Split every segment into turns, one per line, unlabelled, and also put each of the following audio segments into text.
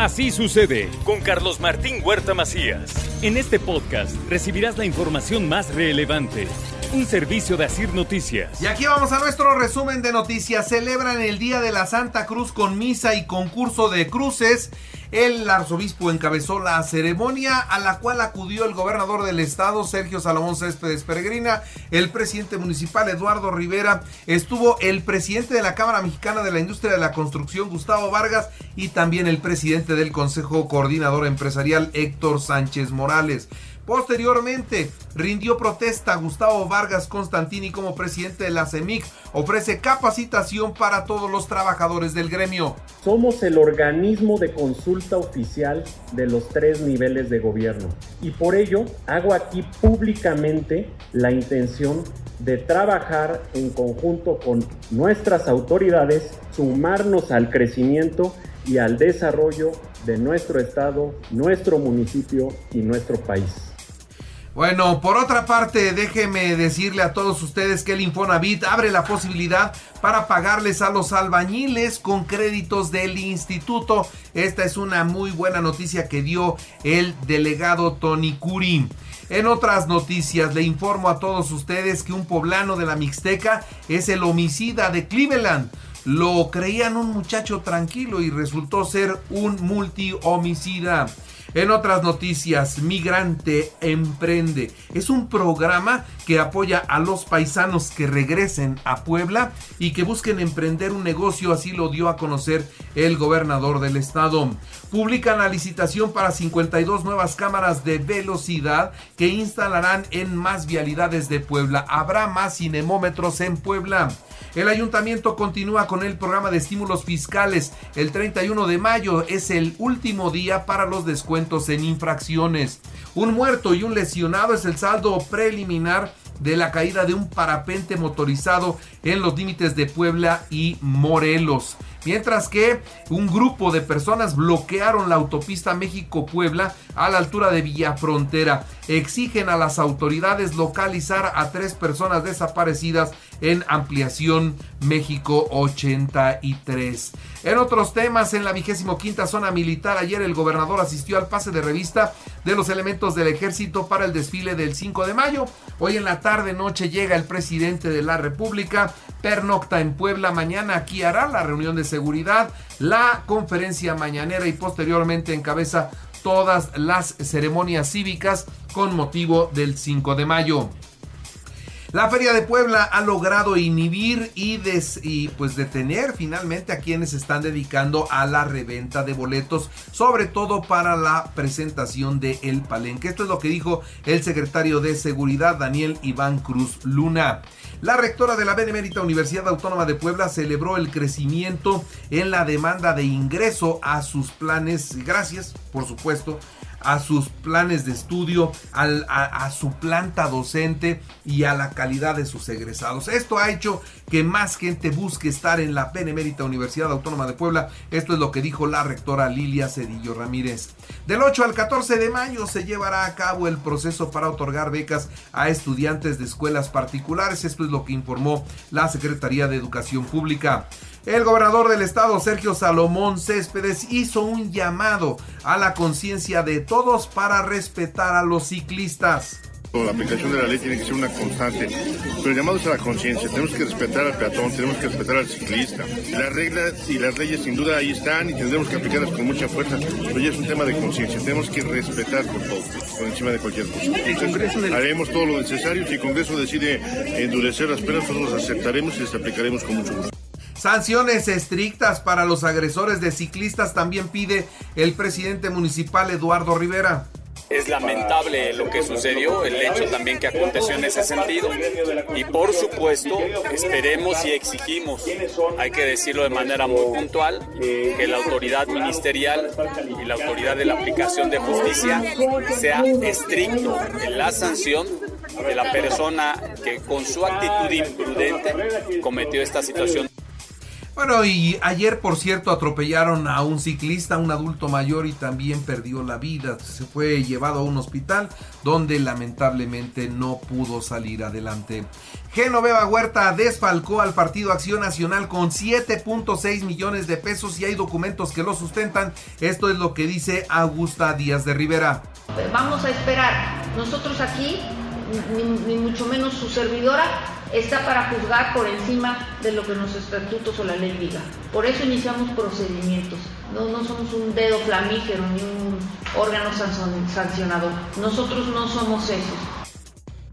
Así sucede con Carlos Martín Huerta Macías. En este podcast recibirás la información más relevante. Un servicio de Asir Noticias.
Y aquí vamos a nuestro resumen de noticias. Celebran el Día de la Santa Cruz con misa y concurso de cruces. El arzobispo encabezó la ceremonia a la cual acudió el gobernador del estado, Sergio Salomón Céspedes Peregrina, el presidente municipal, Eduardo Rivera, estuvo el presidente de la Cámara Mexicana de la Industria de la Construcción, Gustavo Vargas, y también el presidente del Consejo Coordinador Empresarial, Héctor Sánchez Morales. Posteriormente, rindió protesta Gustavo Vargas Constantini como presidente de la CEMIC. Ofrece capacitación para todos los trabajadores del gremio.
Somos el organismo de consulta oficial de los tres niveles de gobierno. Y por ello hago aquí públicamente la intención de trabajar en conjunto con nuestras autoridades, sumarnos al crecimiento y al desarrollo de nuestro estado, nuestro municipio y nuestro país.
Bueno, por otra parte, déjeme decirle a todos ustedes que el Infonavit abre la posibilidad para pagarles a los albañiles con créditos del instituto. Esta es una muy buena noticia que dio el delegado Tony Curi. En otras noticias, le informo a todos ustedes que un poblano de la Mixteca es el homicida de Cleveland. Lo creían un muchacho tranquilo y resultó ser un multi-homicida. En otras noticias, Migrante Emprende es un programa que apoya a los paisanos que regresen a Puebla y que busquen emprender un negocio, así lo dio a conocer el gobernador del estado. Publican la licitación para 52 nuevas cámaras de velocidad que instalarán en más vialidades de Puebla. Habrá más cinemómetros en Puebla. El ayuntamiento continúa con el programa de estímulos fiscales. El 31 de mayo es el último día para los descuentos en infracciones. Un muerto y un lesionado es el saldo preliminar de la caída de un parapente motorizado en los límites de Puebla y Morelos. Mientras que un grupo de personas bloquearon la autopista México-Puebla a la altura de Villafrontera. Exigen a las autoridades localizar a tres personas desaparecidas en ampliación México 83. En otros temas, en la vigésimo quinta zona militar, ayer el gobernador asistió al pase de revista de los elementos del ejército para el desfile del 5 de mayo. Hoy en la tarde noche llega el presidente de la República, pernocta en Puebla, mañana aquí hará la reunión de seguridad, la conferencia mañanera y posteriormente encabeza todas las ceremonias cívicas con motivo del 5 de mayo. La Feria de Puebla ha logrado inhibir y, pues detener finalmente a quienes están dedicando a la reventa de boletos, sobre todo para la presentación de El Palenque. Esto es lo que dijo el secretario de Seguridad Daniel Iván Cruz Luna. La rectora de la Benemérita Universidad Autónoma de Puebla celebró el crecimiento en la demanda de ingreso a sus planes, gracias, por supuesto, a sus planes de estudio, a, a, su planta docente y a la calidad de sus egresados. Esto ha hecho que más gente busque estar en la Benemérita Universidad Autónoma de Puebla. Esto es lo que dijo la rectora Lilia Cedillo Ramírez. Del 8 al 14 de mayo se llevará a cabo el proceso para otorgar becas a estudiantes de escuelas particulares. Esto es lo que informó la Secretaría de Educación Pública. El gobernador del estado, Sergio Salomón Céspedes, hizo un llamado a la conciencia de todos para respetar a los ciclistas.
La aplicación de la ley tiene que ser una constante, pero el llamado es a la conciencia. Tenemos que respetar al peatón, tenemos que respetar al ciclista. Las reglas y las leyes sin duda ahí están y tendremos que aplicarlas con mucha fuerza, pero ya es un tema de conciencia. Tenemos que respetar por todo, por encima de cualquier cosa. Entonces, haremos todo lo necesario. Si el Congreso decide endurecer las penas, nosotros las aceptaremos y las aplicaremos con mucho gusto.
Sanciones estrictas para los agresores de ciclistas también pide el presidente municipal Eduardo Rivera.
Es lamentable lo que sucedió, el hecho también que aconteció en ese sentido. Y por supuesto, esperemos y exigimos, hay que decirlo de manera muy puntual, que la autoridad ministerial y la autoridad de la aplicación de justicia sea estricto en la sanción de la persona que con su actitud imprudente cometió esta situación.
Bueno, y ayer, por cierto, atropellaron a un ciclista, un adulto mayor, y también perdió la vida. Se fue llevado a un hospital donde lamentablemente no pudo salir adelante. Genoveva Huerta desfalcó al Partido Acción Nacional con 7.6 millones de pesos y hay documentos que lo sustentan. Esto es lo que dice Augusta Díaz de Rivera.
Vamos a esperar. Nosotros aquí, ni, ni mucho menos su servidora, está para juzgar por encima de lo que nuestros estatutos o la ley diga. Por eso iniciamos procedimientos. No, no somos un dedo flamígero ni un órgano sancionador. Nosotros no somos esos.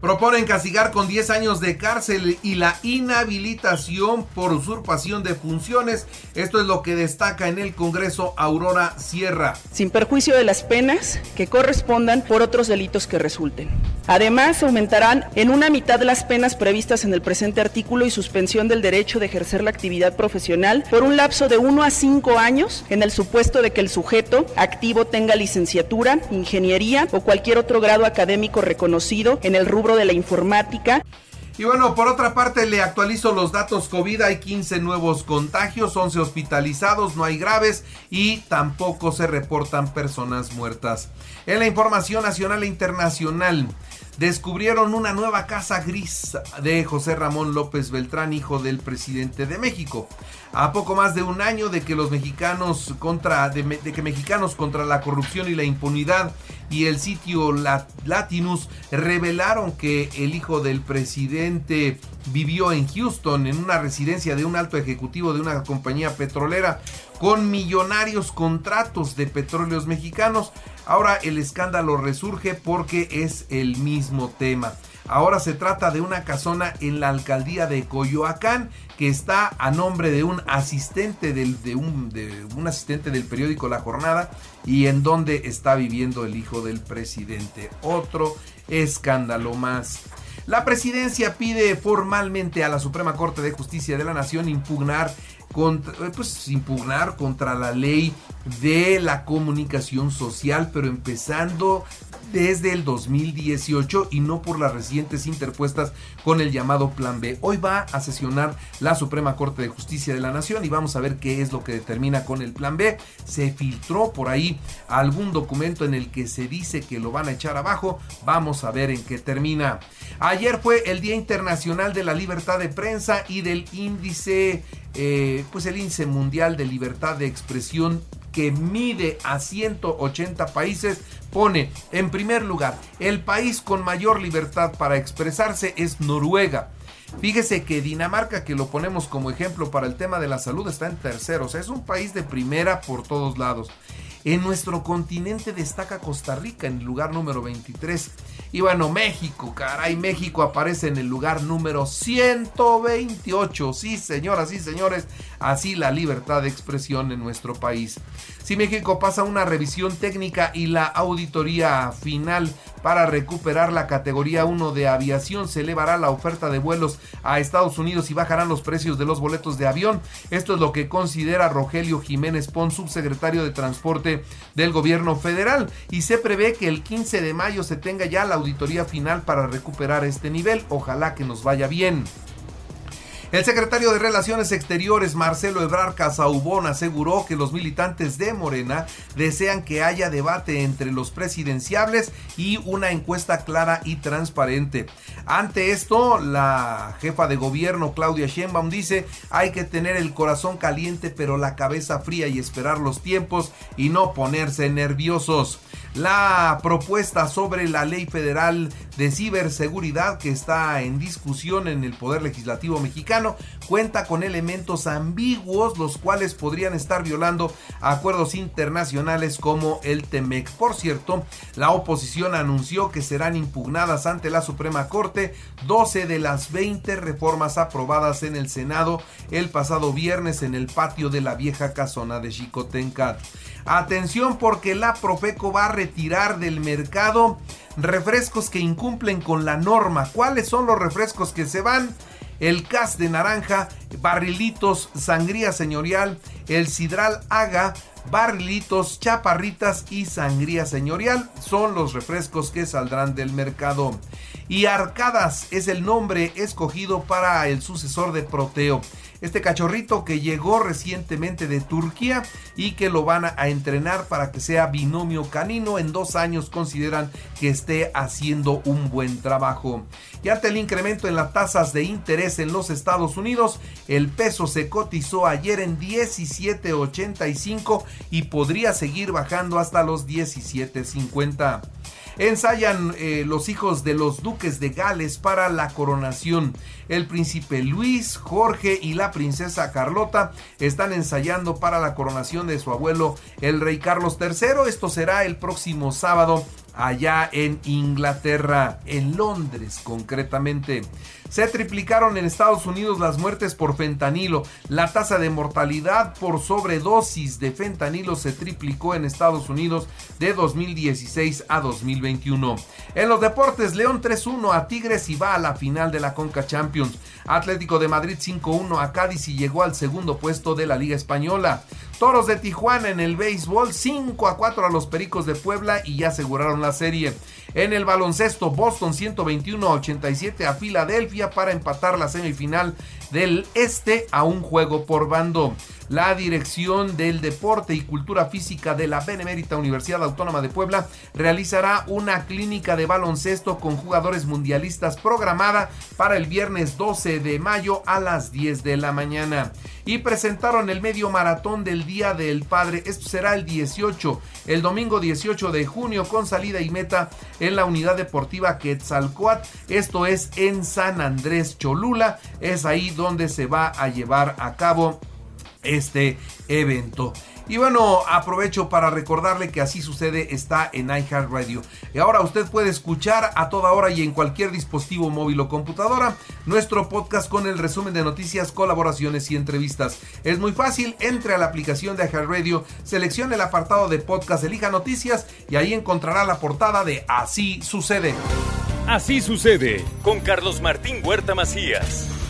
Proponen castigar con 10 años de cárcel y la inhabilitación por usurpación de funciones. Esto es lo que destaca en el Congreso Aurora Sierra.
Sin perjuicio de las penas que correspondan por otros delitos que resulten. Además, aumentarán en una mitad las penas previstas en el presente artículo y suspensión del derecho de ejercer la actividad profesional por un lapso de 1 a 5 años en el supuesto de que el sujeto activo tenga licenciatura, ingeniería o cualquier otro grado académico reconocido en el rubro de la informática.
Y bueno, por otra parte le actualizo los datos COVID. Hay 15 nuevos contagios, 11 hospitalizados, no hay graves y tampoco se reportan personas muertas. En la información nacional e internacional, descubrieron una nueva casa gris de José Ramón López Beltrán, hijo del presidente de México. A poco más de un año de que los mexicanos contra de, que mexicanos contra la corrupción y la impunidad y el sitio Latinus revelaron que el hijo del presidente vivió en Houston en una residencia de un alto ejecutivo de una compañía petrolera con millonarios contratos de petróleos mexicanos. Ahora el escándalo resurge porque es el mismo tema. Ahora se trata de una casona en la alcaldía de Coyoacán que está a nombre de un asistente del, de, un, asistente del periódico La Jornada y en donde está viviendo el hijo del presidente. Otro escándalo más. La presidencia pide formalmente a la Suprema Corte de Justicia de la Nación impugnar contra, pues, impugnar contra la ley de la comunicación social, pero empezando desde el 2018 y no por las recientes interpuestas con el llamado Plan B. Hoy va a sesionar la Suprema Corte de Justicia de la Nación y vamos a ver qué es lo que determina con el Plan B. Se filtró por ahí algún documento en el que se dice que lo van a echar abajo. Vamos a ver en qué termina. Ayer fue el Día Internacional de la Libertad de Prensa y del índice, eh, pues el índice mundial de libertad de expresión que mide a 180 países, pone en primer lugar, el país con mayor libertad para expresarse es Noruega. Fíjese que Dinamarca, que lo ponemos como ejemplo para el tema de la salud, está en tercero. O sea, es un país de primera por todos lados. En nuestro continente destaca Costa Rica en el lugar número 23. Y bueno, México, caray, México aparece en el lugar número 128. Sí, señoras y señores, así la libertad de expresión en nuestro país. Si México pasa una revisión técnica y la auditoría final para recuperar la categoría 1 de aviación, se elevará la oferta de vuelos a Estados Unidos y bajarán los precios de los boletos de avión. Esto es lo que considera Rogelio Jiménez Pons, subsecretario de Transporte del gobierno federal. Y se prevé que el 15 de mayo se tenga ya la auditoría final para recuperar este nivel. Ojalá que nos vaya bien. El secretario de Relaciones Exteriores, Marcelo Ebrard Casaubón, aseguró que los militantes de Morena desean que haya debate entre los presidenciables y una encuesta clara y transparente. Ante esto, la jefa de gobierno, Claudia Sheinbaum, dice hay que tener el corazón caliente pero la cabeza fría y esperar los tiempos y no ponerse nerviosos. La propuesta sobre la ley federal de ciberseguridad que está en discusión en el Poder Legislativo mexicano cuenta con elementos ambiguos los cuales podrían estar violando acuerdos internacionales como el TEMEC. Por cierto, la oposición anunció que serán impugnadas ante la Suprema Corte 12 de las 20 reformas aprobadas en el Senado el pasado viernes en el patio de la vieja casona de Chicotencat. Atención porque la Profeco va a retirar del mercado refrescos que incumplen con la norma. ¿Cuáles son los refrescos que se van? El cas de naranja, barrilitos, sangría señorial, el sidral haga, barrilitos, chaparritas y sangría señorial son los refrescos que saldrán del mercado. Y Arcadas es el nombre escogido para el sucesor de Proteo este cachorrito que llegó recientemente de Turquía y que lo van a entrenar para que sea binomio canino. En dos años consideran que esté haciendo un buen trabajo. Y ante el incremento en las tasas de interés en los Estados Unidos, el peso se cotizó ayer en 17.85 y podría seguir bajando hasta los 17.50. Ensayan eh, los hijos de los duques de Gales para la coronación. El príncipe Luis, Jorge y la princesa Carlota están ensayando para la coronación de su abuelo, el rey Carlos III. Esto será el próximo sábado allá en Inglaterra, en Londres concretamente. Se triplicaron en Estados Unidos las muertes por fentanilo. La tasa de mortalidad por sobredosis de fentanilo se triplicó en Estados Unidos de 2016 a 2021. En los deportes, León 3-1 a Tigres y va a la final de la Conca Champions. Atlético de Madrid 5-1 a Cádiz y llegó al segundo puesto de la Liga Española. Toros de Tijuana en el béisbol 5 a 4 a los Pericos de Puebla y ya aseguraron la serie. En el baloncesto, Boston 121 a 87 a Filadelfia para empatar la semifinal del Este a un juego por bando. La Dirección del Deporte y Cultura Física de la Benemérita Universidad Autónoma de Puebla realizará una clínica de baloncesto con jugadores mundialistas programada para el viernes 12 de mayo a las 10 de la mañana. Y presentaron el medio maratón del Día del Padre. Esto será el 18, el domingo 18 de junio con salida y meta en la unidad deportiva Quetzalcoatl. Esto es en San Andrés Cholula. Es ahí donde se va a llevar a cabo este evento. Y bueno, aprovecho para recordarle que así sucede está en iHeartRadio. Y ahora usted puede escuchar a toda hora y en cualquier dispositivo móvil o computadora nuestro podcast con el resumen de noticias, colaboraciones y entrevistas. Es muy fácil, entre a la aplicación de iHeartRadio, seleccione el apartado de podcast, elija noticias y ahí encontrará la portada de Así sucede.
Así sucede con Carlos Martín Huerta Macías.